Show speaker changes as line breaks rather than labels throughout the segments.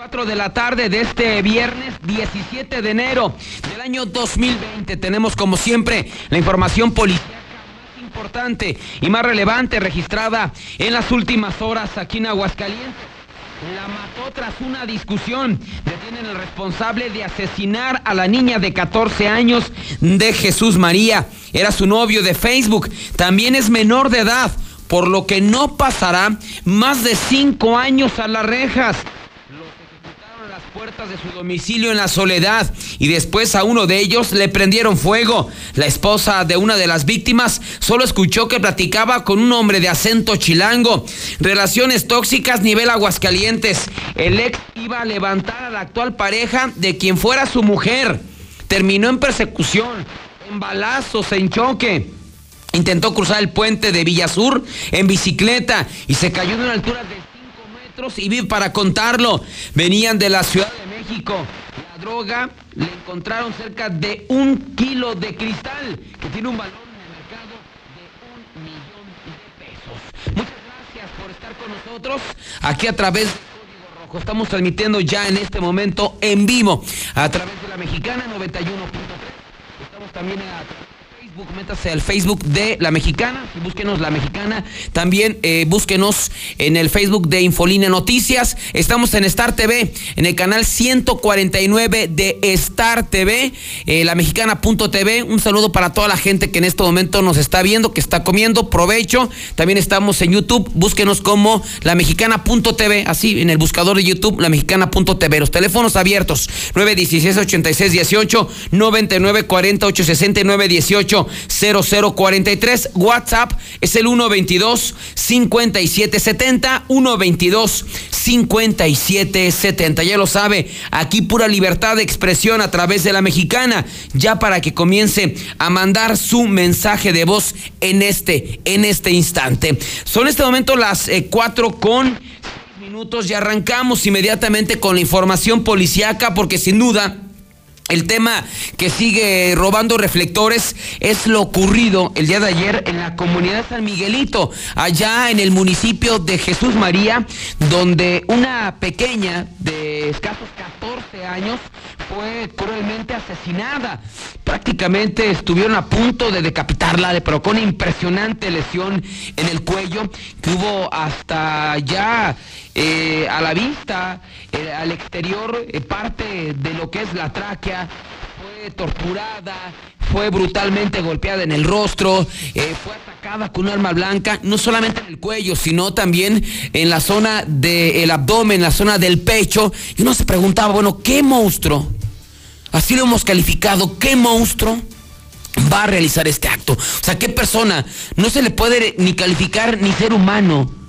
4 de la tarde de este viernes 17 de enero del año 2020 tenemos como siempre la información política más importante y más relevante registrada en las últimas horas aquí en Aguascalientes. La mató tras una discusión. Detienen al responsable de asesinar a la niña de 14 años de Jesús María. Era su novio de Facebook. También es menor de edad, por lo que no pasará más de cinco años a las rejas puertas de su domicilio en la soledad y después a uno de ellos le prendieron fuego. La esposa de una de las víctimas solo escuchó que platicaba con un hombre de acento chilango. Relaciones tóxicas nivel Aguascalientes. El ex iba a levantar a la actual pareja de quien fuera su mujer. Terminó en persecución, en balazos, en choque. Intentó cruzar el puente de Villasur en bicicleta y se cayó de una altura de y vive para contarlo. Venían de la Ciudad de México. La droga le encontraron cerca de un kilo de cristal que tiene un valor en el mercado de un millón de pesos. Muchas gracias por estar con nosotros aquí a través de Código Rojo. Estamos transmitiendo ya en este momento en vivo a través de la mexicana 91.3. Estamos también a métase al Facebook de La Mexicana, búsquenos La Mexicana, también eh, búsquenos en el Facebook de Infolina Noticias, estamos en Star TV, en el canal 149 de Star TV, eh, la mexicana.tv, un saludo para toda la gente que en este momento nos está viendo, que está comiendo, provecho, también estamos en YouTube, búsquenos como la mexicana.tv, así en el buscador de YouTube, la mexicana.tv, los teléfonos abiertos, 916 86 18 99 40 869 18 0043. WhatsApp es el 122 5770 122 5770. Ya lo sabe, aquí pura libertad de expresión a través de la mexicana, ya para que comience a mandar su mensaje de voz en este, en este instante. Son este momento las 4 eh, con minutos y arrancamos inmediatamente con la información policiaca porque sin duda el tema que sigue robando reflectores es lo ocurrido el día de ayer en la comunidad San Miguelito, allá en el municipio de Jesús María, donde una pequeña de escasos 14 años fue cruelmente asesinada. Prácticamente estuvieron a punto de decapitarla, provocó una impresionante lesión en el cuello que hubo hasta ya eh, a la vista, eh, al exterior, eh, parte de lo que es la tráquea, fue torturada, fue brutalmente golpeada en el rostro, fue atacada con un arma blanca, no solamente en el cuello, sino también en la zona del abdomen, en la zona del pecho. Y uno se preguntaba, bueno, ¿qué monstruo? Así lo hemos calificado, ¿qué monstruo? va a realizar este acto. O sea, ¿qué persona? No se le puede ni calificar ni ser humano.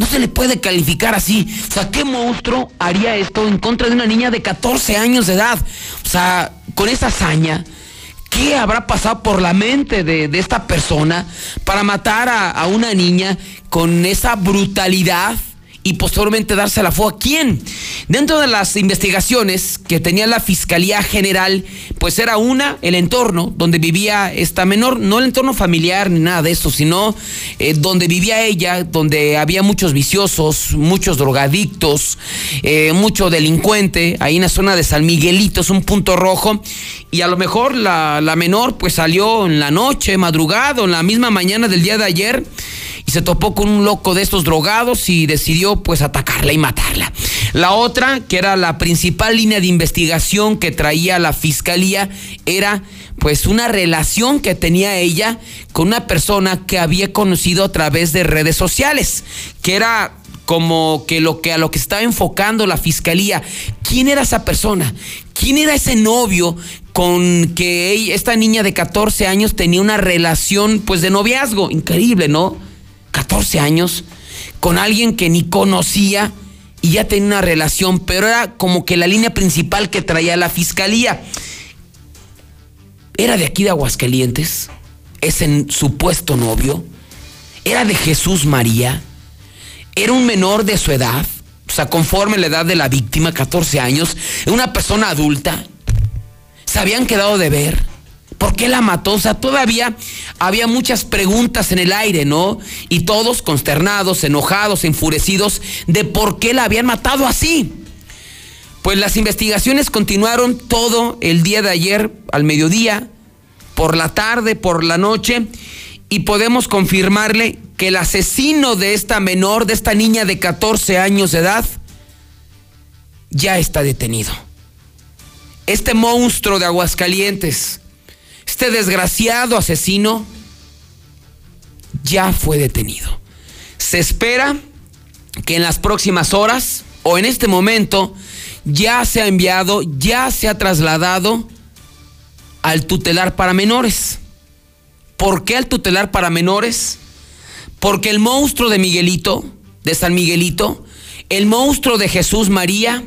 No se le puede calificar así. O sea, ¿qué monstruo haría esto en contra de una niña de 14 años de edad? O sea, con esa hazaña, ¿qué habrá pasado por la mente de, esta persona para matar a, a una niña con esa brutalidad? Y posteriormente darse la fuga. ¿Quién? Dentro de las investigaciones que tenía la Fiscalía General, pues era una, el entorno donde vivía esta menor, no el entorno familiar ni nada de eso, sino eh, donde vivía ella, donde había muchos viciosos, muchos drogadictos, eh, mucho delincuente, ahí en la zona de San Miguelito, es un punto rojo, y a lo mejor la, la menor pues salió en la noche, madrugado, en la misma mañana del día de ayer, y se topó con un loco de estos drogados y decidió pues atacarla y matarla. La otra, que era la principal línea de investigación que traía la fiscalía, era pues una relación que tenía ella con una persona que había conocido a través de redes sociales, que era como que lo que a lo que estaba enfocando la fiscalía, ¿quién era esa persona? ¿Quién era ese novio con que esta niña de 14 años tenía una relación pues de noviazgo? Increíble, ¿no? 14 años con alguien que ni conocía y ya tenía una relación, pero era como que la línea principal que traía la fiscalía. Era de aquí de Aguascalientes, ese supuesto novio, era de Jesús María, era un menor de su edad, o sea, conforme la edad de la víctima, 14 años, una persona adulta, se habían quedado de ver ¿Por qué la mató? O sea, todavía había muchas preguntas en el aire, ¿no? Y todos consternados, enojados, enfurecidos de por qué la habían matado así. Pues las investigaciones continuaron todo el día de ayer al mediodía, por la tarde, por la noche, y podemos confirmarle que el asesino de esta menor, de esta niña de 14 años de edad, ya está detenido. Este monstruo de Aguascalientes, este desgraciado asesino, ya fue detenido. Se espera que en las próximas horas o en este momento ya se ha enviado, ya se ha trasladado al tutelar para menores. ¿Por qué al tutelar para menores? Porque el monstruo de Miguelito, de San Miguelito, el monstruo de Jesús María,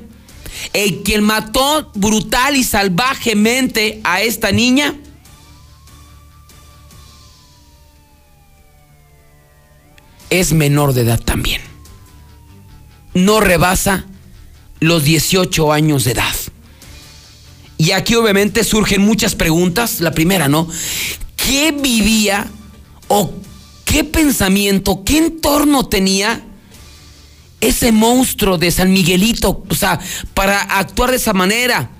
el quien mató brutal y salvajemente a esta niña, es menor de edad también. No rebasa los 18 años de edad. Y aquí obviamente surgen muchas preguntas. La primera, ¿no? ¿Qué vivía o qué pensamiento, qué entorno tenía ese monstruo de San Miguelito? O sea, para actuar de esa manera.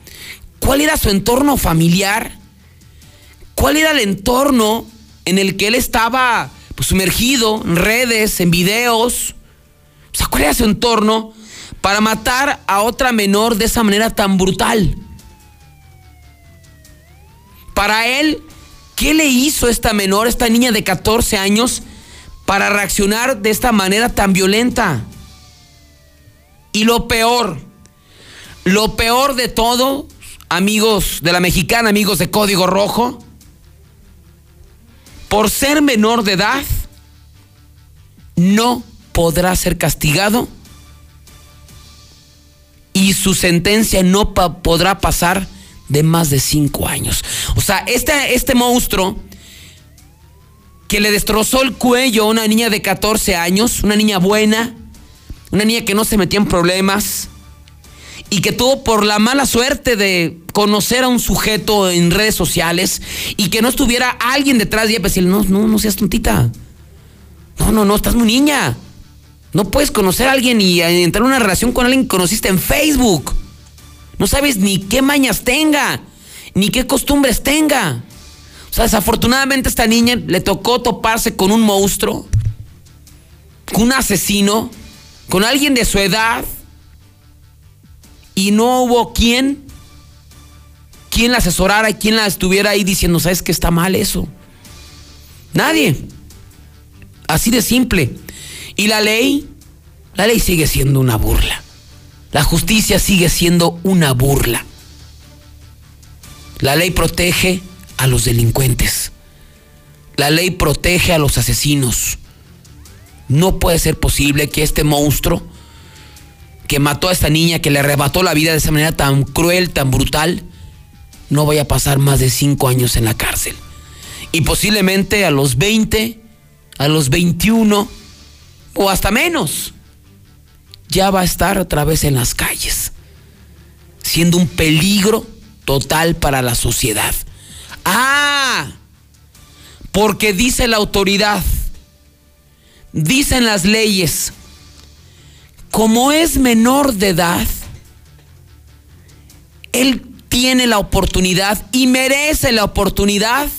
¿Cuál era su entorno familiar? ¿Cuál era el entorno en el que él estaba pues, sumergido en redes, en videos? O sea, ¿cuál era su entorno para matar a otra menor de esa manera tan brutal? Para él, ¿qué le hizo esta menor, esta niña de 14 años, para reaccionar de esta manera tan violenta? Y lo peor, lo peor de todo, amigos de la mexicana, amigos de Código Rojo, por ser menor de edad, no podrá ser castigado y su sentencia no podrá pasar de más de cinco años. O sea, este, este monstruo que le destrozó el cuello a una niña de 14 años, una niña buena, una niña que no se metía en problemas y que tuvo por la mala suerte de conocer a un sujeto en redes sociales y que no estuviera alguien detrás de ella para decirle, no, no, no seas tontita. No, no, no, estás muy niña. No puedes conocer a alguien y entrar en una relación con alguien que conociste en Facebook. No sabes ni qué mañas tenga, ni qué costumbres tenga. O sea, desafortunadamente a esta niña le tocó toparse con un monstruo, con un asesino, con alguien de su edad, y no hubo quien, quien la asesorara y quien la estuviera ahí diciendo, ¿sabes que está mal eso? Nadie. Así de simple. Y la ley, la ley sigue siendo una burla. La justicia sigue siendo una burla. La ley protege a los delincuentes. La ley protege a los asesinos. No puede ser posible que este monstruo que mató a esta niña, que le arrebató la vida de esa manera tan cruel, tan brutal, no vaya a pasar más de cinco años en la cárcel. Y posiblemente a los 20, a los 21 o hasta menos, ya va a estar otra vez en las calles, siendo un peligro total para la sociedad. Ah, porque dice la autoridad, dicen las leyes, como es menor de edad, él tiene la oportunidad y merece la oportunidad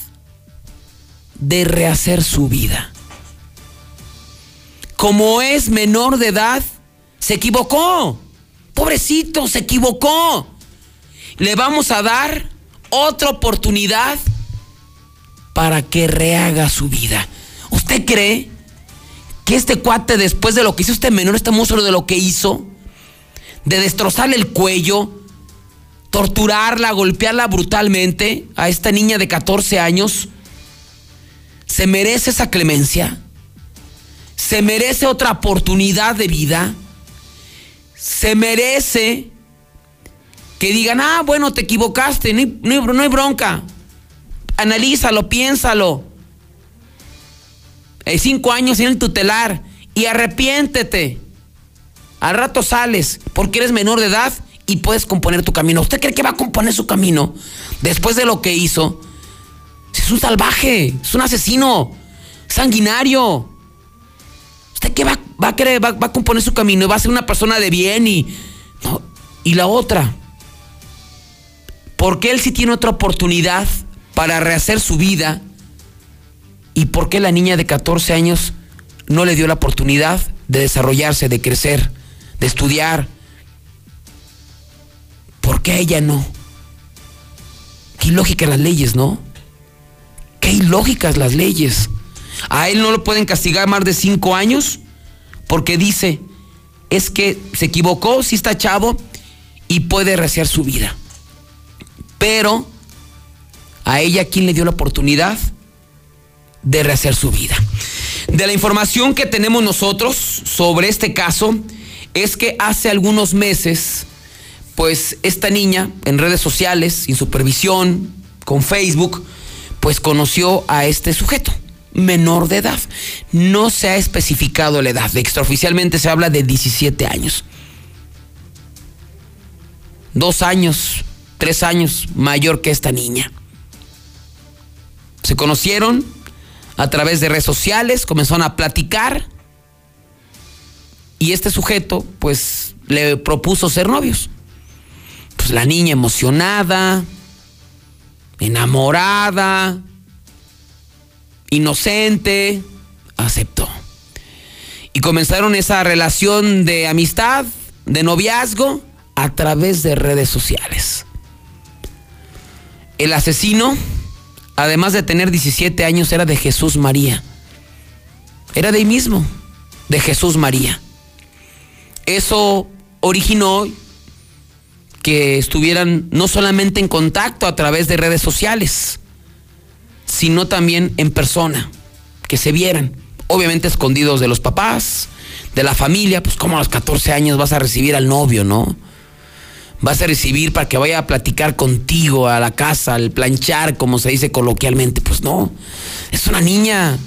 de rehacer su vida. Como es menor de edad, se equivocó. Pobrecito, se equivocó. Le vamos a dar otra oportunidad para que rehaga su vida. ¿Usted cree que este cuate, después de lo que hizo este menor, este monstruo de lo que hizo, de destrozarle el cuello, torturarla, golpearla brutalmente a esta niña de 14 años, se merece esa clemencia? ¿Se merece otra oportunidad de vida? ¿Se merece que digan, ah, bueno, te equivocaste, no hay, no hay bronca? Analízalo, piénsalo cinco años en el tutelar y arrepiéntete. Al rato sales porque eres menor de edad y puedes componer tu camino. ¿Usted cree que va a componer su camino después de lo que hizo? Es un salvaje, es un asesino, sanguinario. ¿Usted qué va, a querer? Va, a componer su camino y va a ser una persona de bien y... Y la otra, ¿por qué él sí tiene otra oportunidad para rehacer su vida? ¿Y por qué la niña de 14 años no le dio la oportunidad de desarrollarse, de crecer, de estudiar? ¿Por qué ella no? Qué ilógicas las leyes, ¿no? Qué ilógicas las leyes. A él no lo pueden castigar más de cinco años porque dice, es que se equivocó, si está chavo y puede rehacer su vida. Pero a ella, ¿quién le dio la oportunidad de rehacer su vida? De la información que tenemos nosotros sobre este caso, es que hace algunos meses, pues esta niña en redes sociales, sin supervisión, con Facebook, pues conoció a este sujeto menor de edad. No se ha especificado la edad. Extraoficialmente se habla de 17 años. Dos años, tres años mayor que esta niña. Se conocieron a través de redes sociales, comenzaron a platicar y este sujeto pues le propuso ser novios. Pues la niña emocionada, enamorada, inocente, aceptó. Y comenzaron esa relación de amistad, de noviazgo, a través de redes sociales. El asesino, además de tener 17 años, era de Jesús María. Era de ahí mismo, de Jesús María. Eso originó que estuvieran no solamente en contacto a través de redes sociales, sino también en persona, que se vieran, obviamente escondidos de los papás, de la familia, pues como a los 14 años vas a recibir al novio, ¿no? Vas a recibir para que vaya a platicar contigo a la casa, al planchar, como se dice coloquialmente. Pues no, es una niña.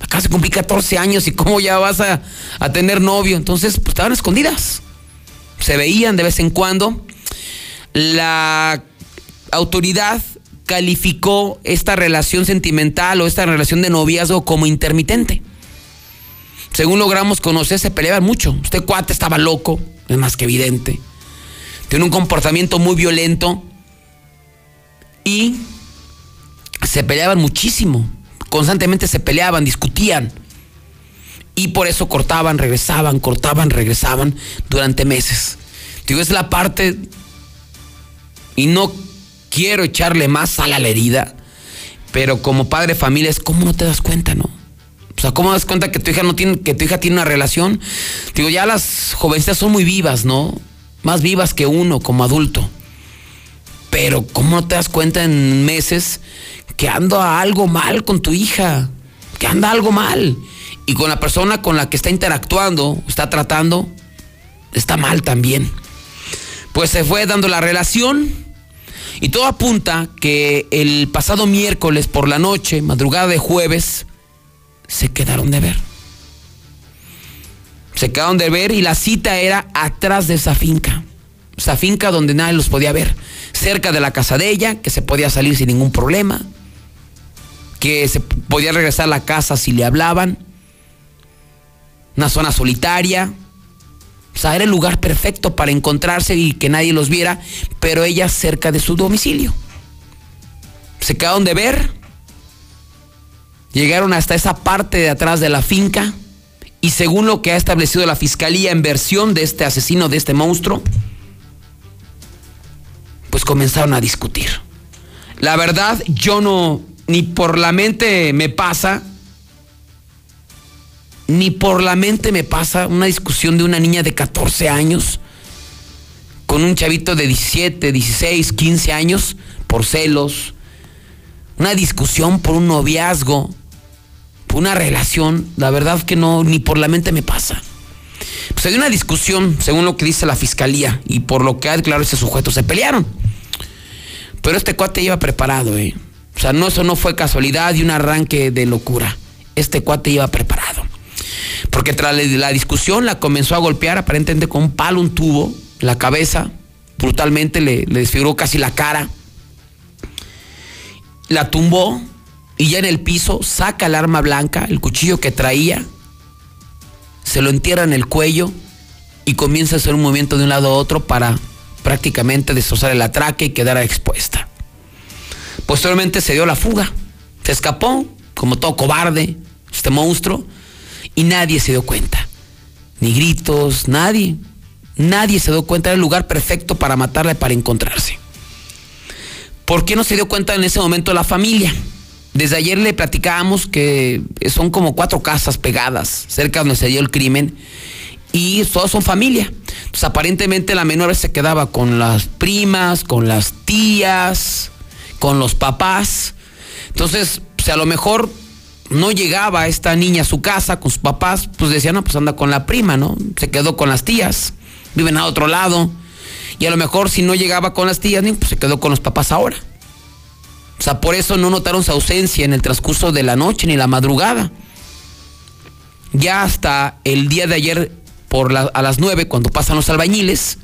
Acá se cumplí 14 años y cómo ya vas a, a tener novio. Entonces, pues estaban escondidas. Se veían de vez en cuando. La autoridad calificó esta relación sentimental o esta relación de noviazgo como intermitente. Según logramos conocer, se peleaban mucho. Este cuate estaba loco, es más que evidente. Tiene un comportamiento muy violento y se peleaban muchísimo. Constantemente se peleaban, discutían. Y por eso cortaban, regresaban, cortaban, regresaban durante meses. Digo, es la parte y no quiero echarle más sal a la herida, pero como padre de familia es cómo no te das cuenta, ¿no? O sea, ¿cómo das cuenta que tu hija no tiene, que tu hija tiene una relación? Digo, ya las jovencitas son muy vivas, ¿no? Más vivas que uno como adulto. Pero ¿cómo te das cuenta en meses que anda algo mal con tu hija? Que anda algo mal. Y con la persona con la que está interactuando, está tratando, está mal también. Pues se fue dando la relación y todo apunta que el pasado miércoles por la noche, madrugada de jueves, se quedaron de ver. Se quedaron de ver y la cita era atrás de esa finca. Esa finca donde nadie los podía ver. Cerca de la casa de ella, que se podía salir sin ningún problema. Que se podía regresar a la casa si le hablaban. Una zona solitaria, o sea, era el lugar perfecto para encontrarse y que nadie los viera, pero ella cerca de su domicilio. Se quedaron de ver, llegaron hasta esa parte de atrás de la finca y según lo que ha establecido la fiscalía en versión de este asesino, de este monstruo, pues comenzaron a discutir. La verdad, yo no, ni por la mente me pasa ni por la mente me pasa una discusión de una niña de 14 años con un chavito de 17, 16, 15 años por celos. Una discusión por un noviazgo, una relación. La verdad que no, ni por la mente me pasa. Pues hay una discusión, según lo que dice la fiscalía, y por lo que ha declarado ese sujeto, se pelearon. Pero este cuate iba preparado, ¿eh? O sea, no, eso no fue casualidad y un arranque de locura. Este cuate iba preparado. Porque tras la discusión la comenzó a golpear aparentemente con un palo, un tubo, la cabeza, brutalmente le, desfiguró casi la cara. La tumbó y ya en el piso saca el arma blanca, el cuchillo que traía, se lo entierra en el cuello y comienza a hacer un movimiento de un lado a otro para prácticamente destrozarle la traque y quedara expuesta. Posteriormente se dio la fuga, se escapó, como todo cobarde, este monstruo, y nadie se dio cuenta. Ni gritos, nadie. Nadie se dio cuenta del lugar perfecto para matarla y para encontrarse. ¿Por qué no se dio cuenta en ese momento la familia? Desde ayer le platicábamos que son como cuatro casas pegadas cerca donde se dio el crimen y todos son familia. Entonces aparentemente la menor se quedaba con las primas, con las tías, con los papás. Entonces, pues a lo mejor no llegaba esta niña a su casa con sus papás, pues decía, no, pues anda con la prima, ¿no? Se quedó con las tías, viven a otro lado. Y a lo mejor si no llegaba con las tías, pues se quedó con los papás ahora. O sea, por eso no notaron su ausencia en el transcurso de la noche ni la madrugada. Ya hasta el día de ayer, por a las nueve, cuando pasan los albañiles,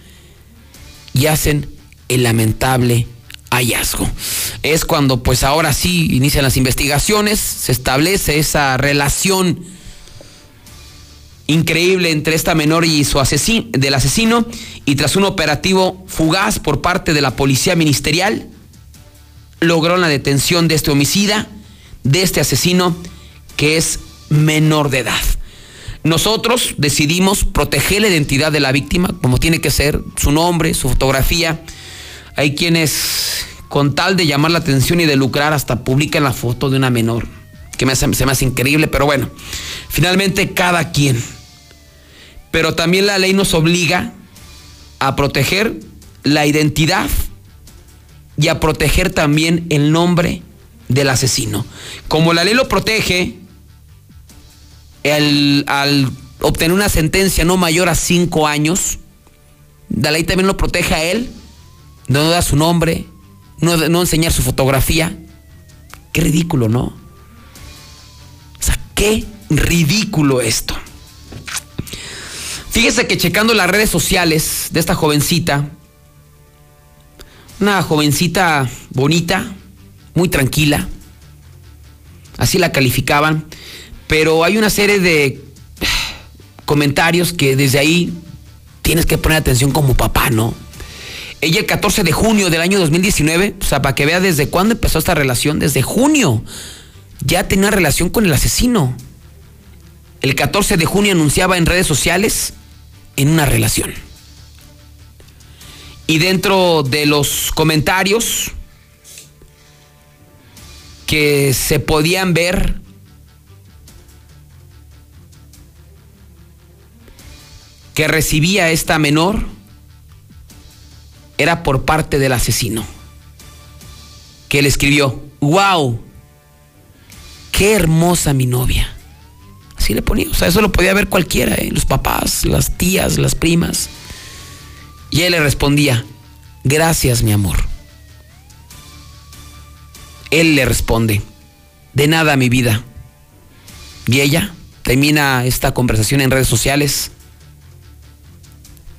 y hacen el lamentable hallazgo. Es cuando pues ahora sí inician las investigaciones, se establece esa relación increíble entre esta menor y su asesino, del asesino y tras un operativo fugaz por parte de la policía ministerial logró la detención de este homicida, de este asesino que es menor de edad. Nosotros decidimos proteger la identidad de la víctima, como tiene que ser, su nombre, su fotografía. Hay quienes, con tal de llamar la atención y de lucrar, hasta publican la foto de una menor, que me hace, se me hace increíble, pero bueno, finalmente cada quien. Pero también la ley nos obliga a proteger la identidad y a proteger también el nombre del asesino. Como la ley lo protege, al obtener una sentencia no mayor a cinco años, la ley también lo protege a él, no da su nombre, no, no enseñar su fotografía. Qué ridículo, ¿no? O sea, qué ridículo esto. Fíjese que checando las redes sociales de esta jovencita, una jovencita bonita, muy tranquila. Así la calificaban. Pero hay una serie de comentarios que desde ahí tienes que poner atención como papá, ¿no? Ella el 14 de junio del año 2019, o sea, para que vea desde cuándo empezó esta relación, desde junio, ya tenía relación con el asesino. El 14 de junio anunciaba en redes sociales en una relación. Y dentro de los comentarios que se podían ver, que recibía esta menor, era por parte del asesino, que le escribió, wow, qué hermosa mi novia. Así le ponía, o sea, eso lo podía ver cualquiera, ¿eh? los papás, las tías, las primas. Y él le respondía, gracias mi amor. Él le responde, de nada mi vida. Y ella termina esta conversación en redes sociales,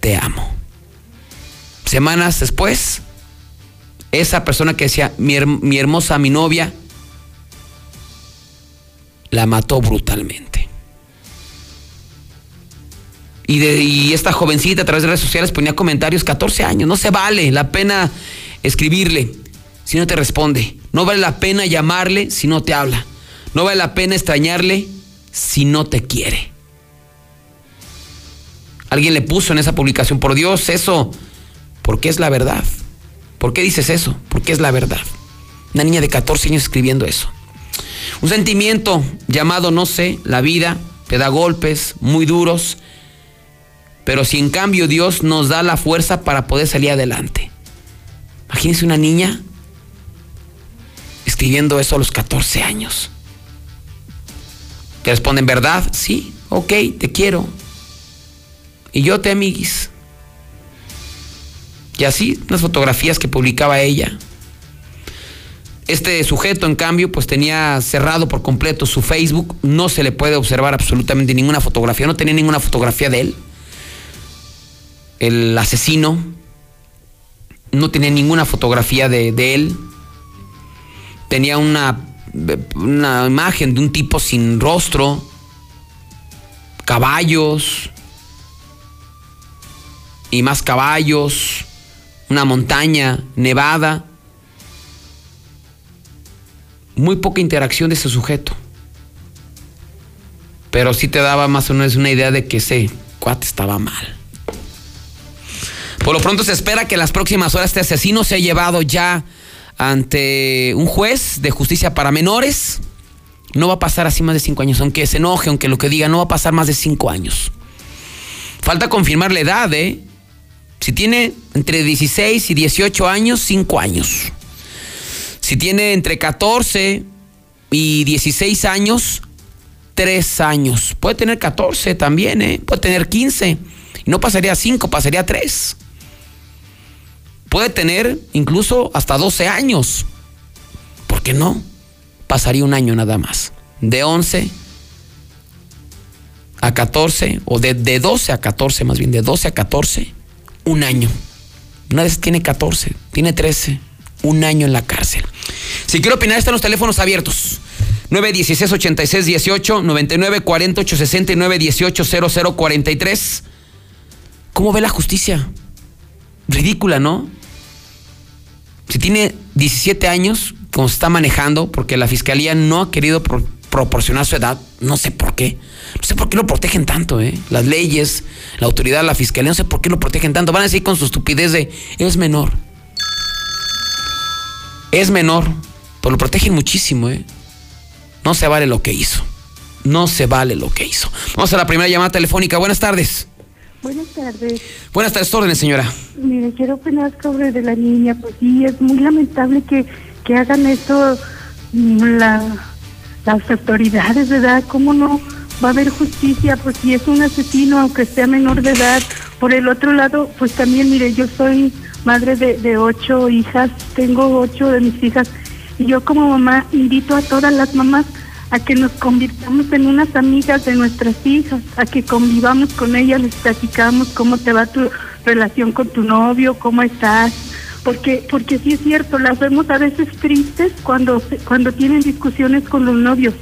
te amo. Semanas después, esa persona que decía, mi, mi hermosa, mi novia, la mató brutalmente. Y, esta jovencita a través de redes sociales ponía comentarios, 14 años, no se vale la pena escribirle si no te responde. No vale la pena llamarle si no te habla. No vale la pena extrañarle si no te quiere. Alguien le puso en esa publicación, por Dios, eso, porque es la verdad. ¿Por qué dices eso? Porque es la verdad. Una niña de 14 años escribiendo eso. Un sentimiento llamado, no sé, la vida, te da golpes muy duros, pero si en cambio Dios nos da la fuerza para poder salir adelante. Imagínense una niña escribiendo eso a los 14 años. Te responden, ¿verdad? Sí, ok, te quiero. Y yo te amiguis. Y así, las fotografías que publicaba ella. Este sujeto, en cambio, pues tenía cerrado por completo su Facebook. No se le puede observar absolutamente ninguna fotografía. No tenía ninguna fotografía de él el asesino, no tenía ninguna fotografía de, él, tenía una, una imagen de un tipo sin rostro, caballos y más caballos, una montaña nevada. Muy poca interacción de ese sujeto. Pero sí te daba más o menos una idea de que ese cuate estaba mal. Por lo pronto se espera que en las próximas horas este asesino sea llevado ya ante un juez de justicia para menores. No va a pasar así más de cinco años, aunque se enoje, aunque lo que diga, no va a pasar más de cinco años. Falta confirmar la edad, ¿eh? Si tiene entre 16 y 18 años, cinco años. Si tiene entre 14 y 16 años, tres años. Puede tener 14 también, ¿eh? Puede tener 15. Y no pasaría 5, pasaría 3. Puede tener incluso hasta 12 años. ¿Por qué no? Pasaría un año nada más. De 11 a 14, o de, de 12 a 14, más bien, de 12 a 14, un año. Una vez tiene 14, tiene 13, un año en la cárcel. Si quiero opinar, están los teléfonos abiertos. 916 86 18 99 48 69 18 00 43. ¿Cómo ve la justicia? Ridícula, ¿no? Si tiene 17 años, como se está manejando, porque la fiscalía no ha querido proporcionar su edad, no sé por qué. No sé por qué lo protegen tanto, ¿eh? Las leyes, la autoridad, la fiscalía, no sé por qué lo protegen tanto. Van a decir con su estupidez de, es menor. Es menor, pero lo protegen muchísimo, ¿eh? No se vale lo que hizo. No se vale lo que hizo. Vamos a la primera llamada telefónica. Buenas tardes.
Buenas tardes.
Buenas tardes, órdenes, señora.
Mire, quiero opinar sobre de la niña. Pues sí, es muy lamentable que, que hagan esto mm, la, las autoridades, ¿verdad? ¿Cómo no va a haber justicia? Pues si es un asesino, aunque sea menor de edad. Por el otro lado, pues también, mire, yo soy madre de, de ocho hijas, tengo ocho de mis hijas. Y yo como mamá invito a todas las mamás a que nos convirtamos en unas amigas de nuestras hijas, a que convivamos con ellas, les platicamos cómo te va tu relación con tu novio, cómo estás, porque porque sí es cierto, las vemos a veces tristes cuando cuando tienen discusiones con los novios.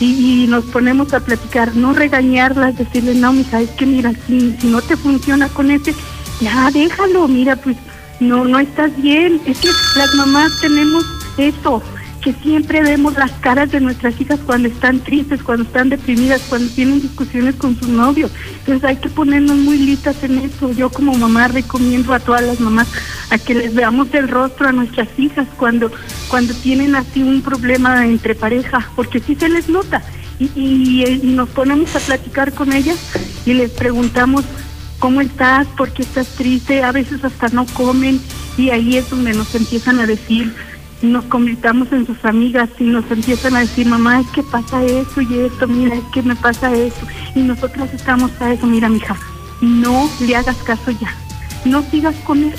Y, nos ponemos a platicar, no regañarlas, decirles, no, mija, es que mira, si, no te funciona con ese, ya déjalo, mira, pues no, no estás bien, es que las mamás tenemos eso, que siempre vemos las caras de nuestras hijas cuando están tristes, cuando están deprimidas, cuando tienen discusiones con sus novios. Entonces hay que ponernos muy listas en eso. Yo como mamá recomiendo a todas las mamás a que les veamos el rostro a nuestras hijas cuando, cuando tienen así un problema entre pareja, porque sí se les nota. Y, y, nos ponemos a platicar con ellas y les preguntamos cómo estás, por qué estás triste, a veces hasta no comen y ahí es donde nos empiezan a decir nos convirtamos en sus amigas y nos empiezan a decir, mamá, es que pasa eso y esto, mira, es que me pasa eso. Y nosotros estamos a eso, mira, mija, no le hagas caso ya. No sigas con él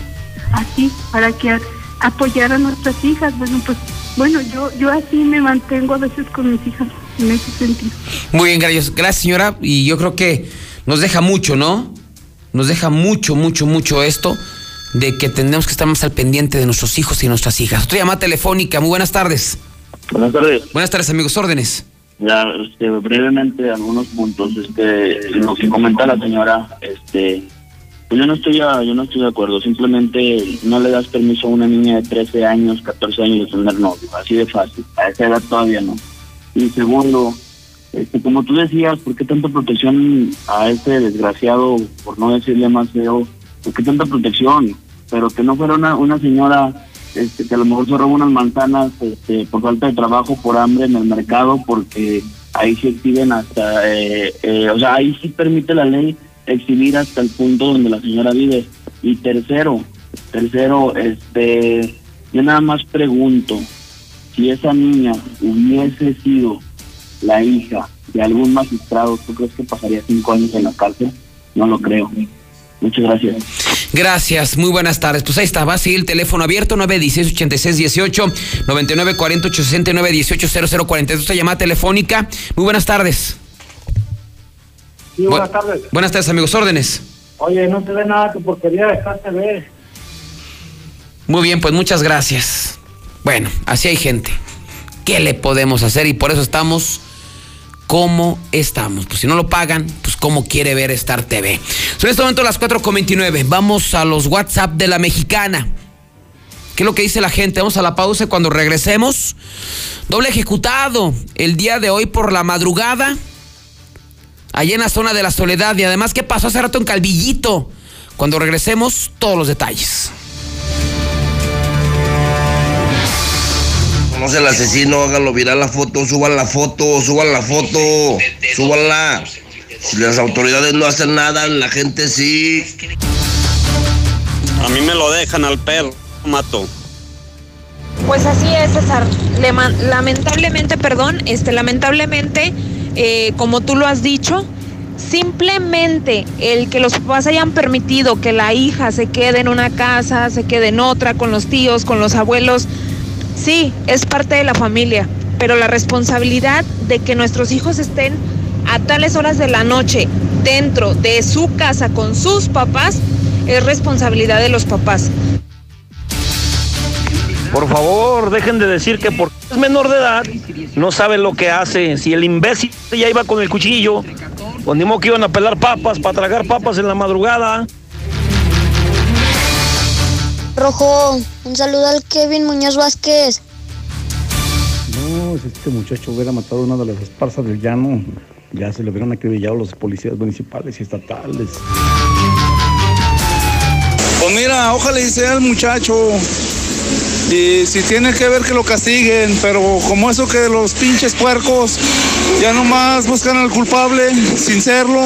así para que apoyar a nuestras hijas. Bueno, pues, bueno, yo, yo así me mantengo a veces con mis hijas en ese sentido.
Muy bien, gracias, gracias señora. Y yo creo que nos deja mucho, ¿no? Nos deja mucho, mucho, mucho esto de que tenemos que estar más al pendiente de nuestros hijos y nuestras hijas. Otra llamada telefónica, muy buenas tardes.
Buenas tardes.
Buenas tardes, amigos, órdenes.
Ya, este, brevemente algunos puntos, este, lo que comenta la señora, este, pues yo no estoy, yo no estoy de acuerdo, simplemente no le das permiso a una niña de 13 años, 14 años de tener novio, así de fácil, a esa edad todavía no. Y segundo, este, como tú decías, ¿por qué tanta protección a este desgraciado, por no decirle más feo, qué tanta protección? Pero que no fuera una, una señora este, que a lo mejor se roba unas manzanas este, por falta de trabajo, por hambre en el mercado, porque ahí se exhiben hasta, eh, eh, o sea, ahí sí permite la ley exhibir hasta el punto donde la señora vive. Y tercero, tercero, este, yo nada más pregunto, si esa niña hubiese sido la hija de algún magistrado, ¿tú crees que pasaría cinco años en la cárcel? No lo creo. Muchas gracias.
Gracias, muy buenas tardes. Pues ahí está, va a seguir el teléfono abierto 916 86 18 99 48 69 18 00 42. Esta llamada telefónica. Muy buenas tardes.
Sí, buenas tardes.
Buenas tardes, amigos. Órdenes.
Oye, no te ve nada que porquería dejarte ver.
Muy bien, pues muchas gracias. Bueno, así hay gente. ¿Qué le podemos hacer? Y por eso estamos como estamos. Pues si no lo pagan, cómo quiere ver Star TV. Son este momento las 4.29. Vamos a los WhatsApp de la mexicana. ¿Qué es lo que dice la gente? Vamos a la pausa cuando regresemos. Doble ejecutado el día de hoy por la madrugada. Allá en la zona de la soledad. Y además, ¿qué pasó hace rato en Calvillito? Cuando regresemos, todos los detalles.
Conoce al asesino, hágalo viral la foto, suban la foto, suban la foto, súbanla. Si las autoridades no hacen nada, la gente sí.
A mí me lo dejan al perro, mato.
Pues así es, César. lamentablemente, perdón, este, lamentablemente, eh, como tú lo has dicho, simplemente el que los papás hayan permitido que la hija se quede en una casa, se quede en otra, con los tíos, con los abuelos, sí, es parte de la familia, pero la responsabilidad de que nuestros hijos estén a tales horas de la noche dentro de su casa con sus papás es responsabilidad de los papás.
Por favor, dejen de decir que porque es menor de edad no sabe lo que hace. Si el imbécil ya iba con el cuchillo, pues ni que iban a pelar papas para tragar papas en la madrugada.
Rojo, un saludo al Kevin Muñoz Vázquez.
No, si este muchacho hubiera matado a una de las esparzas del llano, ya se le hubieran acribillado los policías municipales y estatales.
Pues mira, ojalá y sea el muchacho. Y si tiene que ver que lo castiguen, pero como eso que los pinches puercos ya nomás buscan al culpable sin serlo.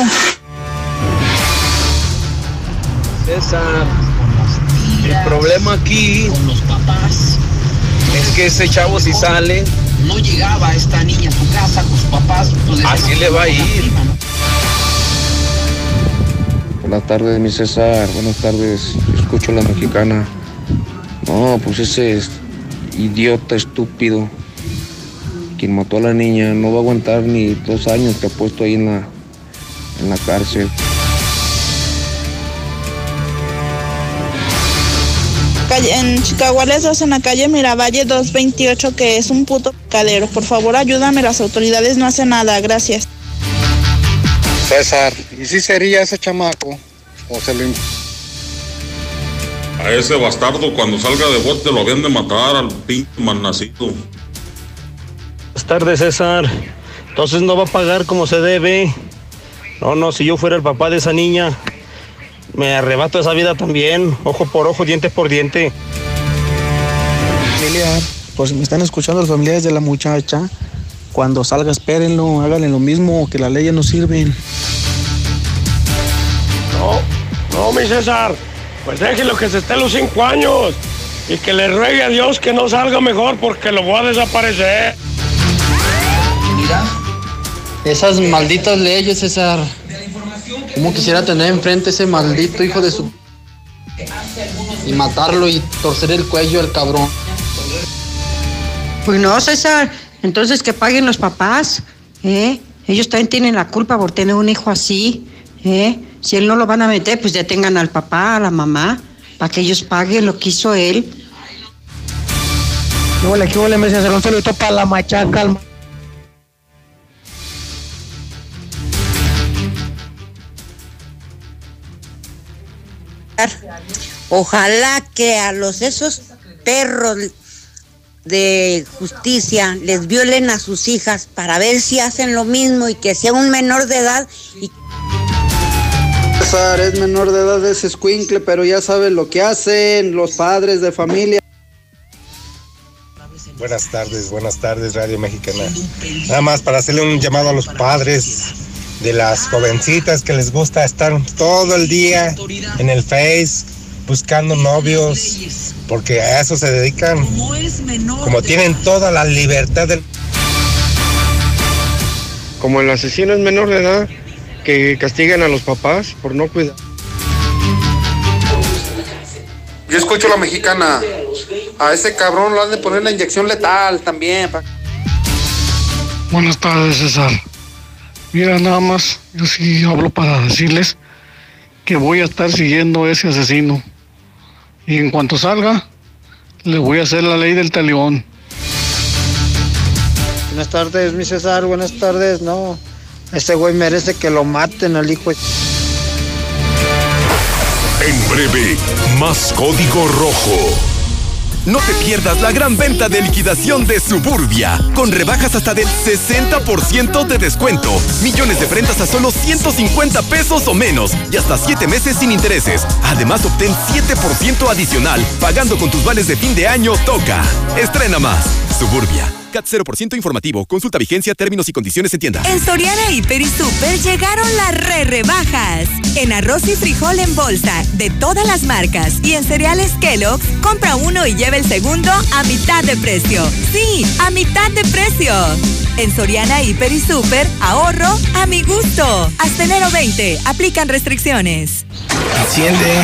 César, el problema aquí es que ese chavo si sale no llegaba esta niña a su casa con sus papás. Pues Así le va a ir.
Buenas tardes, mi César. Buenas tardes. Escucho la mexicana. No, pues ese es idiota estúpido. Quien mató a la niña no va a aguantar ni dos años que ha puesto ahí en la, en la cárcel.
En Chicaguales 2, en la calle Miravalle 228, que es un puto cadero. Por favor, ayúdame, las autoridades no hacen nada, gracias.
César, ¿y si sería ese chamaco? ¿O se.
A ese bastardo cuando salga de bote lo habían de matar al pinche mal nacido.
Buenas tardes, César. Entonces no va a pagar como se debe. No, no, si yo fuera el papá de esa niña, me arrebato esa vida también, ojo por ojo, diente por diente.
Familia, pues me están escuchando los familiares de la muchacha. Cuando salga, espérenlo, háganle lo mismo, que las leyes no sirven.
No, no, mi César, pues déjenlo que se esté los cinco años y que le ruegue a Dios que no salga mejor porque lo voy a desaparecer.
Mira, esas malditas leyes, César. ¿Cómo quisiera tener enfrente ese maldito hijo de su... y matarlo y torcer el cuello al cabrón?
Pues no, César. Entonces que paguen los papás, ¿eh? Ellos también tienen la culpa por tener un hijo así, ¿eh? Si él no lo van a meter, pues detengan al papá, a la mamá, para que ellos paguen lo que hizo él.
¿Qué huele, qué huele, Messi? Un saludito para la machaca,
Ojalá que a los esos perros de justicia les violen a sus hijas para ver si hacen lo mismo y que sea un menor de edad y
es menor de edad ese escuincle, pero ya saben lo que hacen los padres de familia.
Buenas tardes, buenas tardes Radio Mexicana. Nada más para hacerle un llamado a los padres de las jovencitas que les gusta estar todo el día en el Face buscando novios, porque a eso se dedican. Como tienen toda la libertad del...
Como el asesino es menor de edad, que castiguen a los papás por no cuidar.
Yo escucho a la mexicana. A ese cabrón lo han de poner la inyección letal también.
Buenas tardes, César. Mira, nada más, yo sí hablo para decirles que voy a estar siguiendo a ese asesino. Y en cuanto salga, le voy a hacer la ley del talión.
Buenas tardes, mi César, buenas tardes. No,
Ese güey merece que lo maten al hijo.
En breve, más código rojo.
No te pierdas la gran venta de liquidación de Suburbia, con rebajas hasta del 60% de descuento, millones de prendas a solo 150 pesos o menos y hasta 7 meses sin intereses. Además, obtén 7% adicional pagando con tus vales de fin de año Toca. Estrena más. Suburbia. CAT 0% informativo. Consulta vigencia, términos y condiciones en tienda.
En Soriana Hiper y Super llegaron las re rebajas. En arroz y frijol en bolsa de todas las marcas y en cereales Kellogg's, compra uno y lleva el segundo a mitad de precio. Sí, a mitad de precio. En Soriana Hiper y Super, ahorro a mi gusto. Hasta enero 20, aplican restricciones.
Enciende.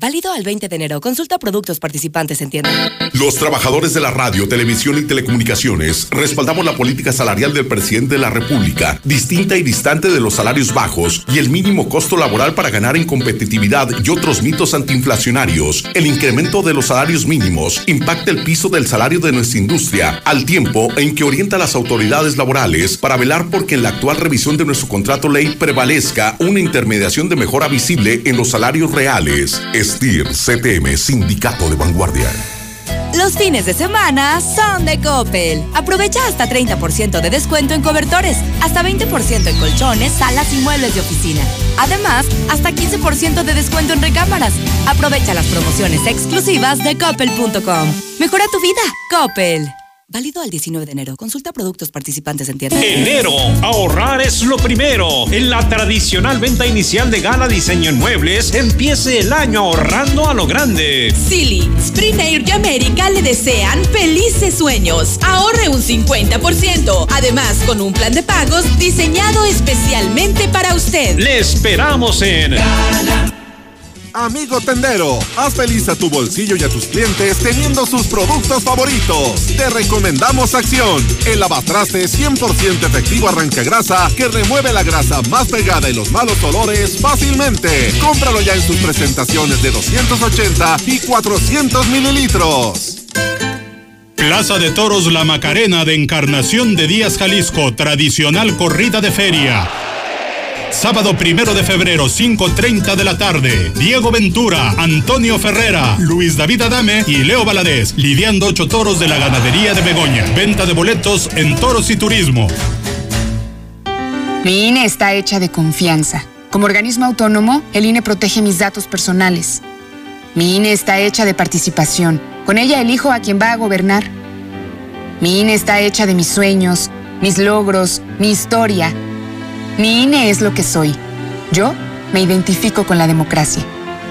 Válido al 20 de enero. Consulta productos participantes en tienda.
Los trabajadores de la radio, televisión y telecomunicaciones respaldamos la política salarial del presidente de la República, distinta y distante de los salarios bajos y el mínimo costo laboral para ganar en competitividad y otros mitos antiinflacionarios. El incremento de los salarios mínimos impacta el piso del salario de nuestra industria, al tiempo en que orienta a las autoridades laborales para velar porque en la actual revisión de nuestro contrato ley prevalezca una intermediación de mejora visible en los salarios reales. CTM, Sindicato de Vanguardia.
Los fines de semana son de Coppel. Aprovecha hasta 30% de descuento en cobertores, hasta 20% en colchones, salas y muebles de oficina. Además, hasta 15% de descuento en recámaras. Aprovecha las promociones exclusivas de coppel.com. Mejora tu vida, Coppel. Válido al 19 de enero. Consulta productos participantes en tienda.
Enero, ahorrar es lo primero. En la tradicional venta inicial de Gala Diseño en Muebles, empiece el año ahorrando a lo grande.
Silly, Spring Air y América le desean felices sueños. Ahorre un 50%. Además, con un plan de pagos diseñado especialmente para usted.
Le esperamos en
Amigo tendero, haz feliz a tu bolsillo y a tus clientes teniendo sus productos favoritos. Te recomendamos Acción, el lavatraste 100% efectivo arranca grasa que remueve la grasa más pegada y los malos olores fácilmente. Cómpralo ya en sus presentaciones de 280 y 400 mililitros.
Plaza de Toros La Macarena de Encarnación de Díaz Jalisco, tradicional corrida de feria. Sábado primero de febrero, 5.30 de la tarde. Diego Ventura, Antonio Ferrera, Luis David Adame y Leo Valadez, lidiando ocho toros de la ganadería de Begoña. Venta de boletos en Toros y Turismo.
Mi INE está hecha de confianza. Como organismo autónomo, el INE protege mis datos personales. Mi INE está hecha de participación. Con ella elijo a quien va a gobernar. Mi INE está hecha de mis sueños, mis logros, mi historia mi INE es lo que soy. Yo me identifico con la democracia.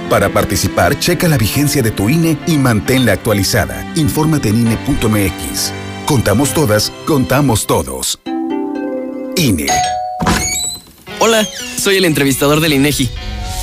Para participar, checa la vigencia de tu INE y manténla actualizada. Infórmate en INE.mx. Contamos todas, contamos todos. INE.
Hola, soy el entrevistador del INEGI.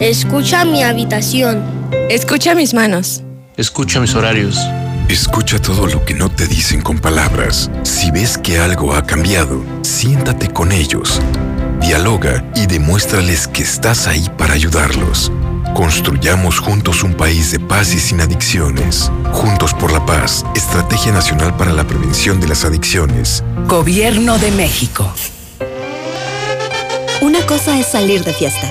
Escucha mi habitación.
Escucha mis manos.
Escucha mis horarios.
Escucha todo lo que no te dicen con palabras. Si ves que algo ha cambiado, siéntate con ellos. Dialoga y demuéstrales que estás ahí para ayudarlos. Construyamos juntos un país de paz y sin adicciones. Juntos por la paz, Estrategia Nacional para la Prevención de las Adicciones.
Gobierno de México.
Una cosa es salir de fiesta.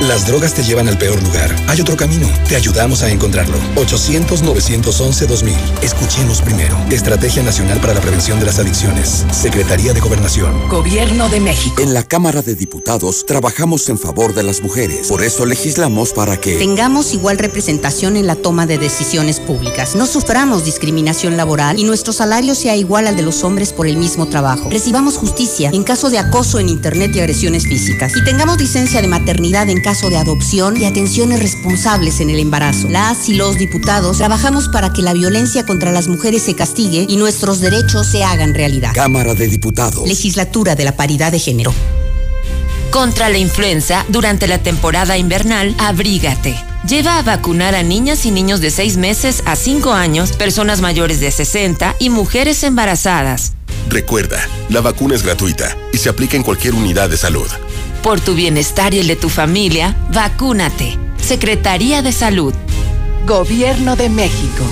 Las drogas te llevan al peor lugar. Hay otro camino. Te ayudamos a encontrarlo. 800-911-2000. Escuchemos primero. Estrategia Nacional para la Prevención de las Adicciones. Secretaría de Gobernación.
Gobierno de México.
En la Cámara de Diputados trabajamos en favor de las mujeres. Por eso legislamos para que
tengamos igual representación en la toma de decisiones públicas. No suframos discriminación laboral y nuestro salario sea igual al de los hombres por el mismo trabajo. Recibamos justicia en caso de acoso en Internet y agresiones físicas. Y tengamos licencia de maternidad en caso de adopción y atenciones responsables en el embarazo. Las y los diputados trabajamos para que la violencia contra las mujeres se castigue y nuestros derechos se hagan realidad.
Cámara de Diputados.
Legislatura de la Paridad de Género.
Contra la influenza, durante la temporada invernal, abrígate. Lleva a vacunar a niñas y niños de 6 meses a 5 años, personas mayores de 60 y mujeres embarazadas.
Recuerda, la vacuna es gratuita y se aplica en cualquier unidad de salud.
Por tu bienestar y el de tu familia, vacúnate. Secretaría de Salud.
Gobierno de México.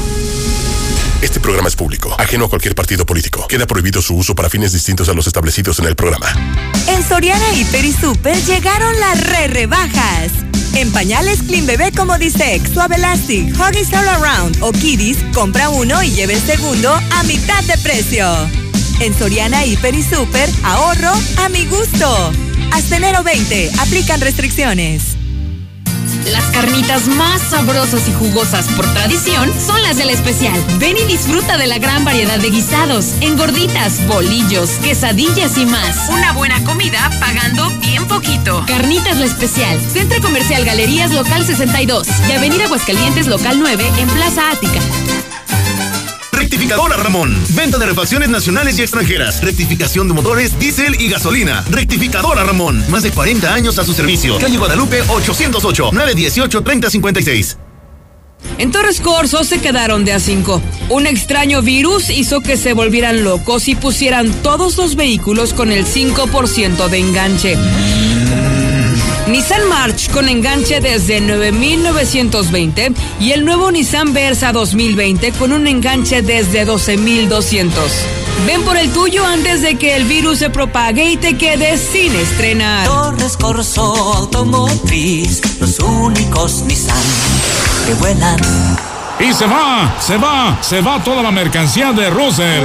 Este programa es público, ajeno a cualquier partido político. Queda prohibido su uso para fines distintos a los establecidos en el programa.
En Soriana Hiper y Super llegaron las re rebajas. En pañales Clean Bebé como Disex, Suave Elastic, Huggies All Around o Kiddies, compra uno y lleve el segundo a mitad de precio. En Soriana Hiper y Super, ahorro a mi gusto. Hasta enero 20, aplican restricciones.
Las carnitas más sabrosas y jugosas por tradición son las del especial. Ven y disfruta de la gran variedad de guisados, engorditas, bolillos, quesadillas y más. Una buena comida pagando bien poquito. Carnitas la especial. Centro Comercial Galerías Local 62 y Avenida Aguascalientes Local 9 en Plaza Ática.
Rectificadora Ramón. Venta de refacciones nacionales y extranjeras. Rectificación de motores, diésel y gasolina. Rectificadora Ramón. Más de 40 años a su servicio. Calle Guadalupe 808 918 3056.
En Torres Corso se quedaron de a 5. Un extraño virus hizo que se volvieran locos y pusieran todos los vehículos con el 5% de enganche. Nissan March con enganche desde 9.920 y el nuevo Nissan Versa 2020 con un enganche desde 12.200. Ven por el tuyo antes de que el virus se propague y te quedes sin estrenar.
Torres Corso Automotriz, los únicos Nissan que vuelan.
Y se va, se va, se va toda la mercancía de Russell.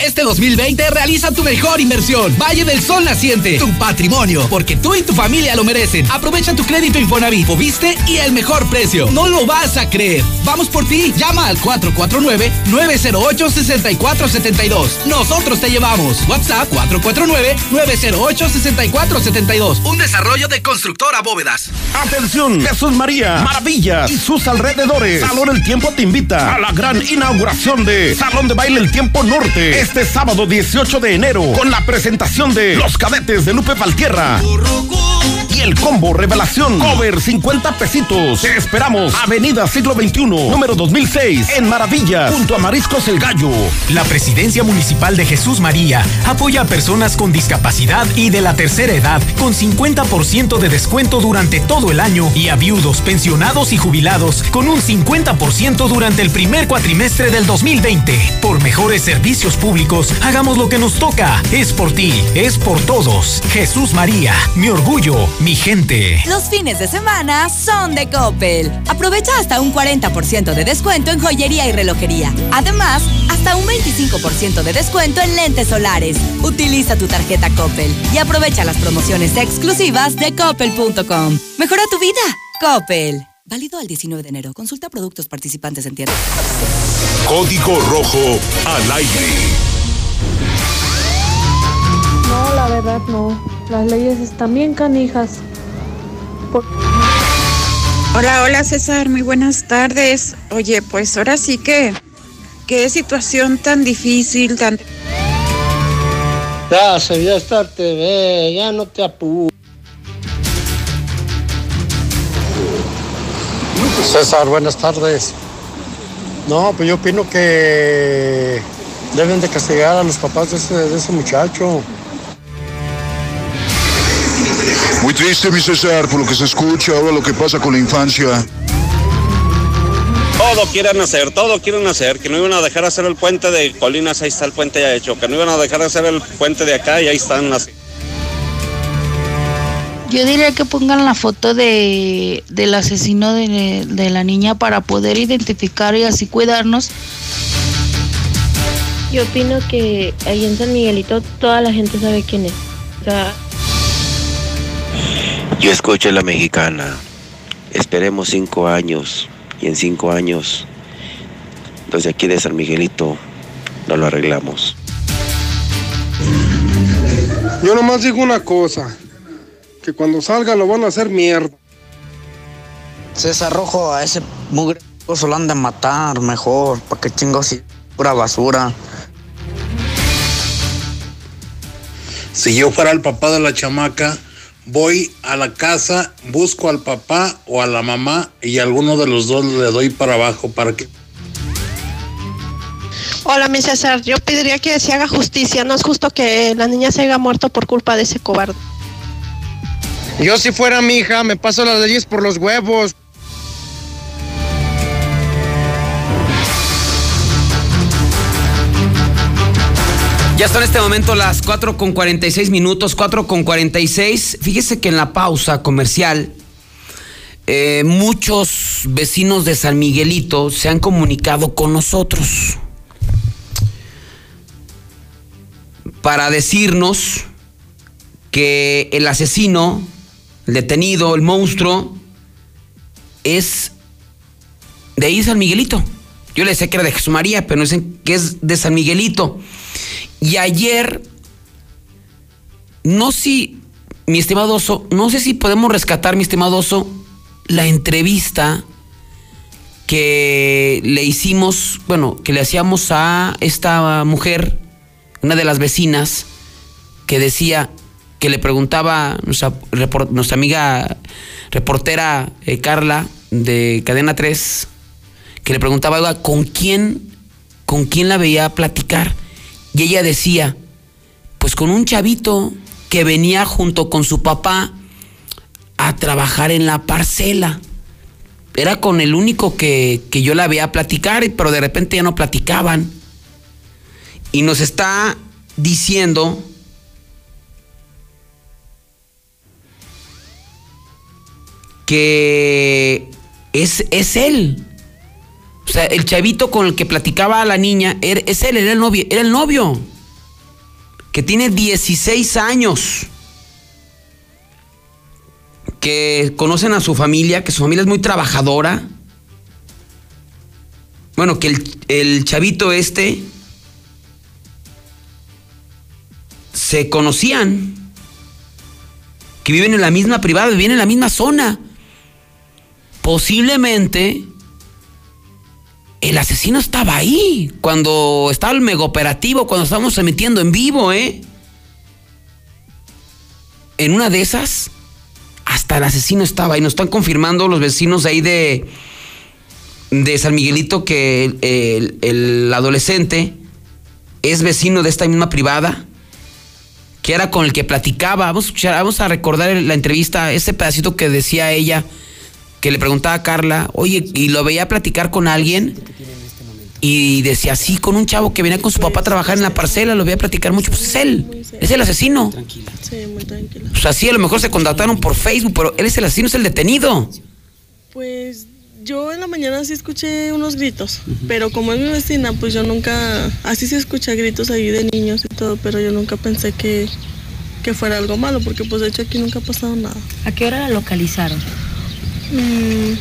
Este 2020 realiza tu mejor inversión. Valle del Sol Naciente, tu patrimonio, porque tú y tu familia lo merecen. Aprovecha tu crédito Infonavit, viste y el mejor precio. No lo vas a creer. Vamos por ti. Llama al 449-908-6472. Nosotros te llevamos. WhatsApp 449-908-6472. Un desarrollo de constructora bóvedas.
Atención, Jesús María, Maravillas y sus alrededores. Salón El Tiempo te invita a la gran inauguración de Salón de Baile El Tiempo Norte este sábado 18 de enero con la presentación de Los Cadetes de Lupe Valtierra. El combo Revelación Cover 50 pesitos. Te esperamos. Avenida Siglo XXI, número 2006, en Maravillas, junto a Mariscos El Gallo.
La Presidencia Municipal de Jesús María apoya a personas con discapacidad y de la tercera edad con 50% de descuento durante todo el año y a viudos, pensionados y jubilados con un 50% durante el primer cuatrimestre del 2020. Por mejores servicios públicos, hagamos lo que nos toca. Es por ti, es por todos. Jesús María, mi orgullo, mi gente.
Los fines de semana son de Coppel. Aprovecha hasta un 40% de descuento en joyería y relojería. Además, hasta un 25% de descuento en lentes solares. Utiliza tu tarjeta Coppel y aprovecha las promociones exclusivas de coppel.com. Mejora tu vida. Coppel. Válido al 19 de enero. Consulta productos participantes en tienda.
Código Rojo al aire.
Verdad no. Las leyes están bien canijas.
Hola, hola César, muy buenas tardes. Oye, pues ahora sí que, qué situación tan difícil, tan...
Ya, se vio Star TV, ya no te apures.
César, buenas tardes. No, pues yo opino que deben de castigar a los papás de ese, de ese muchacho.
Muy triste, mi César, por lo que se escucha, ahora lo que pasa con la infancia.
Todo quieren hacer, todo quieren hacer, que no iban a dejar hacer el puente de Colinas, ahí está el puente ya hecho, que no iban a dejar hacer el puente de acá y ahí están las...
Yo diría que pongan la foto de, del asesino de, de la niña para poder identificar y así cuidarnos.
Yo opino que ahí en San Miguelito toda la gente sabe quién es. O sea,
Yo escucho a la mexicana. Esperemos cinco años y en cinco años, desde aquí de San Miguelito, no lo arreglamos.
Yo nomás digo una cosa, que cuando salga lo van a hacer mierda.
César Rojo, a ese mugre lo han de matar mejor, para que chingos y pura basura.
Si yo fuera el papá de la chamaca, voy a la casa, busco al papá o a la mamá y a alguno de los dos le doy para abajo para que...
Hola, mi César. Yo pediría que se haga justicia. No es justo que la niña se haya muerto por culpa de ese cobarde.
Yo si fuera mi hija, me paso las leyes por los huevos.
Ya son en este momento las 4 con 46 minutos, 4 con 46. Fíjese que en la pausa comercial, eh, muchos vecinos de San Miguelito se han comunicado con nosotros para decirnos que el asesino, el detenido, el monstruo, es de ahí San Miguelito. Yo le decía que era de Jesús María, pero no dicen que es de San Miguelito. Y ayer, no si, mi estimado Oso, no sé si podemos rescatar, mi estimado Oso, la entrevista que le hicimos, bueno, que le hacíamos a esta mujer, una de las vecinas, que decía, que le preguntaba nuestra, nuestra amiga reportera eh, Carla de Cadena 3, que le preguntaba, "Oiga, ¿con quién, con quién la veía platicar? Y ella decía, pues con un chavito que venía junto con su papá a trabajar en la parcela. Era con el único que, que yo la veía platicar, pero de repente ya no platicaban. Y nos está diciendo que es, es él. O sea, el chavito con el que platicaba a la niña er- es él, era el novio, era el novio. Que tiene 16 años. Que conocen a su familia, que su familia es muy trabajadora. Bueno, que el, el chavito este se conocían. Que viven en la misma privada, viven en la misma zona. Posiblemente el asesino estaba ahí cuando estaba el mega operativo, cuando estábamos emitiendo en vivo, ¿eh? En una de esas, hasta el asesino estaba ahí. Nos están confirmando los vecinos ahí de, de San Miguelito que el, el- adolescente es vecino de esta misma privada, que era con el que platicaba. Vamos a, vamos a recordar la entrevista, ese pedacito que decía ella, que le preguntaba a Carla, oye, y lo veía platicar con alguien. Y decía, sí, con un chavo que venía con su papá a trabajar en la parcela, lo veía platicar mucho. Pues es él, es el asesino.
Sí, muy tranquila.
O sea, sí, a lo mejor se contactaron por Facebook, pero él es el asesino, es el detenido.
Pues yo en la mañana sí escuché unos gritos, pero como es mi vecina, pues yo nunca, así se escucha gritos ahí de niños y todo, pero yo nunca pensé que, que fuera algo malo, porque pues de hecho aquí nunca ha pasado nada.
¿A qué hora la localizaron?
Mm,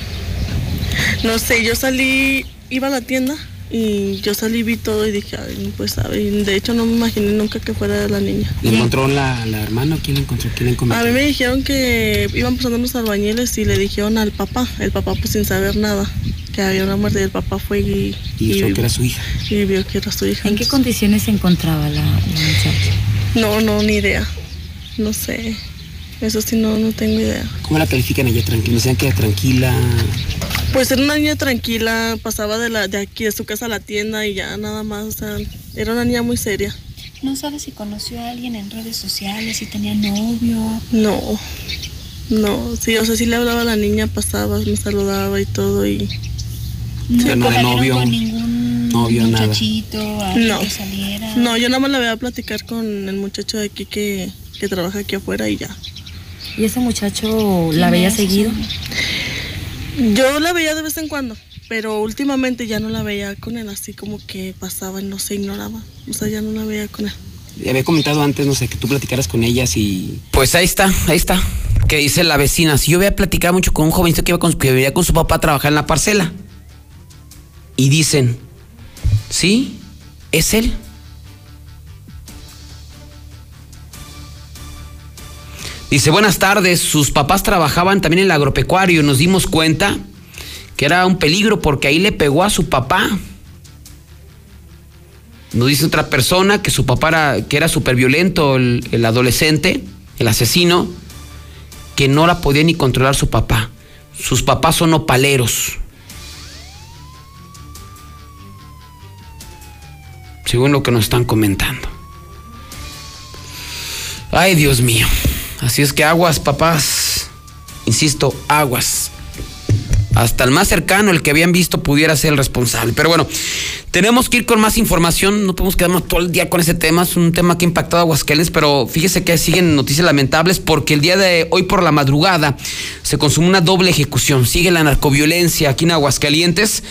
no sé, yo salí, iba a la tienda Y yo salí, vi todo y dije, ay, pues sabe. Y de hecho no me imaginé nunca que fuera la niña.
¿Le encontró la, la hermana o quién encontró? ¿Quién encontró?
A mí me dijeron que iban pasando los albañiles y le dijeron al papá, el papá pues sin saber nada, que había una muerte y el papá fue y...
Y vio que era su hija.
Y vio que era su hija.
¿En qué condiciones se encontraba la, la muchacha?
No, no, ni idea. No sé. Eso sí, no, no tengo idea.
¿Cómo la califican ella? Tranquila. Me decían que era tranquila.
Pues era una niña tranquila, pasaba de, la, de aquí, de su casa a la tienda y ya nada más, o sea, era una niña muy seria.
¿No sabes si conoció a alguien en redes sociales, si tenía novio?
No, no, sí, o sea, sí le hablaba a la niña, pasaba, me saludaba y todo y...
No,
Pero no de
¿colaboraron
novio.
con ningún
Novio, nada.
muchachito, alguien
No.
que saliera?
No, yo nada más la voy a platicar con el muchacho de aquí que, que trabaja aquí afuera y ya.
¿Y ese muchacho la
¿Quién
veía
es?
seguido?
Yo la veía de vez en cuando, pero últimamente ya no la veía con él, así como que pasaba y no se ignoraba. O sea, ya no la veía con él.
Le había comentado antes, no sé, que tú platicaras con ellas y... Pues ahí está, ahí está. Que dice la vecina. Si yo había platicado mucho con un jovencito que iba con, que vivía con su papá a trabajar en la parcela. Y dicen, sí, es él. Dice, buenas tardes, sus papás trabajaban también en el agropecuario. Nos dimos cuenta que era un peligro porque ahí le pegó a su papá. Nos dice otra persona que su papá era, que era súper violento, el, el adolescente, el asesino, que no la podía ni controlar su papá. Sus papás son opaleros. Según lo que nos están comentando. Ay, Dios mío. Así es que aguas, papás. Insisto, aguas. Hasta el más cercano, el que habían visto, pudiera ser el responsable. Pero bueno, tenemos que ir con más información. No podemos quedarnos todo el día con ese tema. Es un tema que ha impactado a Aguascalientes, pero fíjese que siguen noticias lamentables porque el día de hoy por la madrugada se consumó una doble ejecución. Sigue la narcoviolencia aquí en Aguascalientes.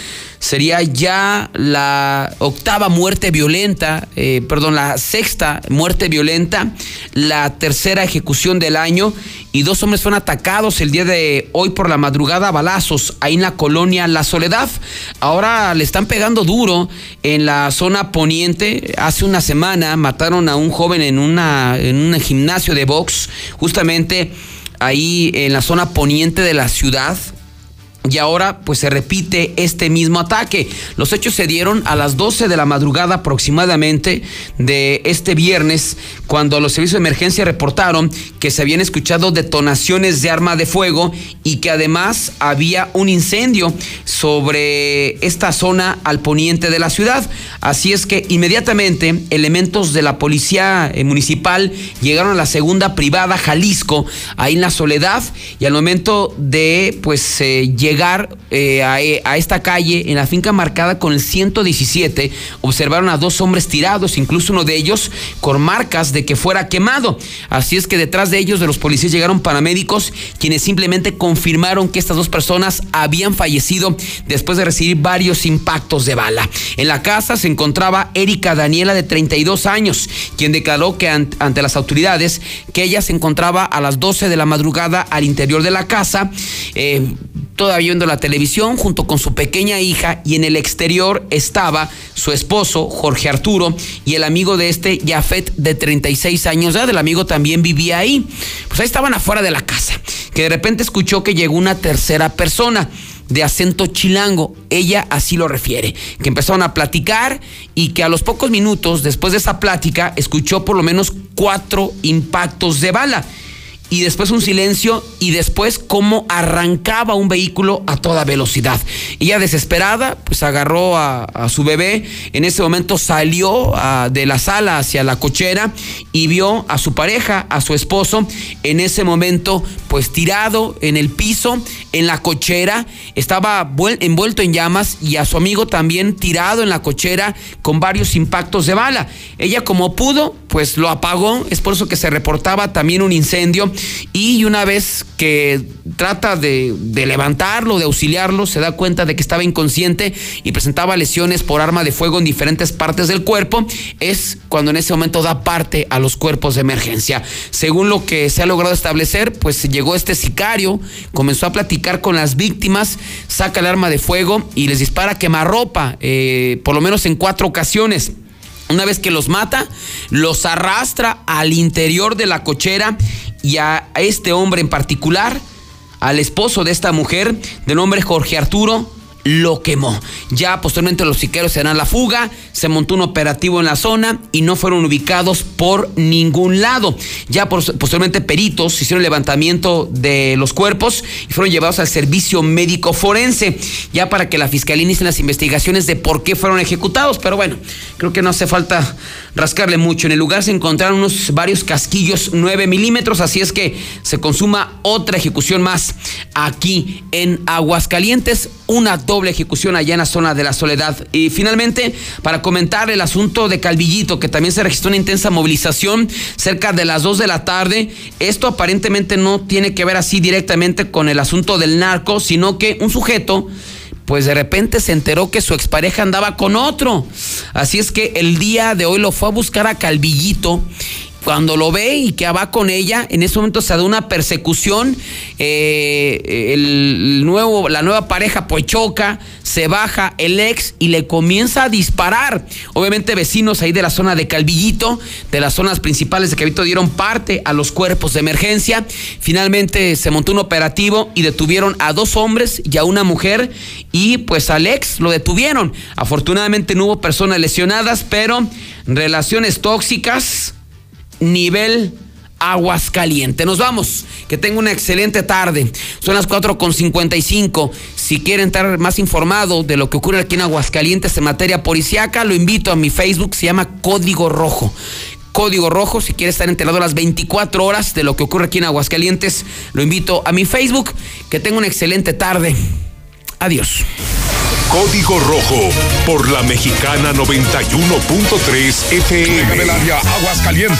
Sería ya la octava muerte violenta, eh, perdón, la sexta muerte violenta, la tercera ejecución del año y dos hombres fueron atacados el día de hoy por la madrugada a balazos ahí en la colonia La Soledad. Ahora le están pegando duro en la zona poniente. Hace una semana mataron a un joven en, una, en un gimnasio de box, justamente ahí en la zona poniente de la ciudad. Y ahora pues se repite este mismo ataque. Los hechos se dieron a las 12 de la madrugada aproximadamente de este viernes cuando los servicios de emergencia reportaron que se habían escuchado detonaciones de arma de fuego y que además había un incendio sobre esta zona al poniente de la ciudad. Así es que inmediatamente elementos de la policía eh, municipal llegaron a la segunda privada Jalisco, ahí en la Soledad, y al momento de pues eh, llegar eh, a, a esta calle en la finca marcada con el 117, observaron a dos hombres tirados, incluso uno de ellos con marcas de que fuera quemado. Así es que detrás de ellos, de los policías, llegaron paramédicos, quienes simplemente confirmaron que estas dos personas habían fallecido después de recibir varios impactos de bala. En la casa se encontraba Erika Daniela, de 32 años, quien declaró que an- ante las autoridades que ella se encontraba a las 12 de la madrugada al interior de la casa, eh, todavía viendo la televisión junto con su pequeña hija y en el exterior estaba su esposo Jorge Arturo y el amigo de este Jafet de 36 años de edad, el amigo también vivía ahí. Pues ahí estaban afuera de la casa, que de repente escuchó que llegó una tercera persona de acento chilango. Ella así lo refiere, que empezaron a platicar y que a los pocos minutos después de esa plática escuchó por lo menos cuatro impactos de bala y después un silencio y después cómo arrancaba un vehículo a toda velocidad. Ella desesperada pues agarró a, su bebé, en ese momento salió ah, de la sala hacia la cochera y vio a su pareja, a su esposo, en ese momento pues tirado en el piso, en la cochera, estaba vuel- envuelto en llamas y a su amigo también tirado en la cochera con varios impactos de bala. Ella como pudo pues lo apagó, es por eso que se reportaba también un incendio y una vez que trata de, levantarlo, de auxiliarlo, se da cuenta de que estaba inconsciente y presentaba lesiones por arma de fuego en diferentes partes del cuerpo, es cuando en ese momento da parte a los cuerpos de emergencia. Según lo que se ha logrado establecer, pues llegó este sicario, comenzó a platicar con las víctimas, saca el arma de fuego y les dispara quemarropa, eh, por lo menos en cuatro ocasiones. Una vez que los mata, los arrastra al interior de la cochera y a este hombre en particular, al esposo de esta mujer, de nombre Jorge Arturo, lo quemó. Ya posteriormente los siqueros se dan la fuga, se montó un operativo en la zona y no fueron ubicados por ningún lado. Ya posteriormente peritos hicieron levantamiento de los cuerpos y fueron llevados al servicio médico forense, ya para que la fiscalía inicie las investigaciones de por qué fueron ejecutados. Pero bueno, creo que no hace falta rascarle mucho. En el lugar se encontraron unos varios casquillos 9 milímetros, así es que se consuma otra ejecución más aquí en Aguascalientes, una doble ejecución allá en la zona de la Soledad. Y finalmente, para comentar el asunto de Calvillito, que también se registró una intensa movilización cerca de las 2 de la tarde, esto aparentemente no tiene que ver así directamente con el asunto del narco, sino que un sujeto pues de repente se enteró que su expareja andaba con otro. Así es que el día de hoy lo fue a buscar a Calvillito cuando lo ve y que va con ella, en ese momento se da una persecución. Eh, el nuevo, la nueva pareja pues choca, se baja el ex y le comienza a disparar. Obviamente vecinos ahí de la zona de Calvillito, de las zonas principales de Calvillito dieron parte a los cuerpos de emergencia. Finalmente se montó un operativo y detuvieron a dos hombres y a una mujer y pues al ex lo detuvieron. Afortunadamente no hubo personas lesionadas, pero relaciones tóxicas nivel aguas caliente. Nos vamos. Que tenga una excelente tarde. Son las 4.55. Si quieren estar más informado de lo que ocurre aquí en Aguascalientes en materia policiaca, lo invito a mi Facebook. Se llama Código Rojo. Código Rojo, si quiere estar enterado las 24 horas de lo que ocurre aquí en Aguascalientes, lo invito a mi Facebook. Que tenga una excelente tarde. Adiós.
Código Rojo por la mexicana 91.3 FM.
área Aguascalientes.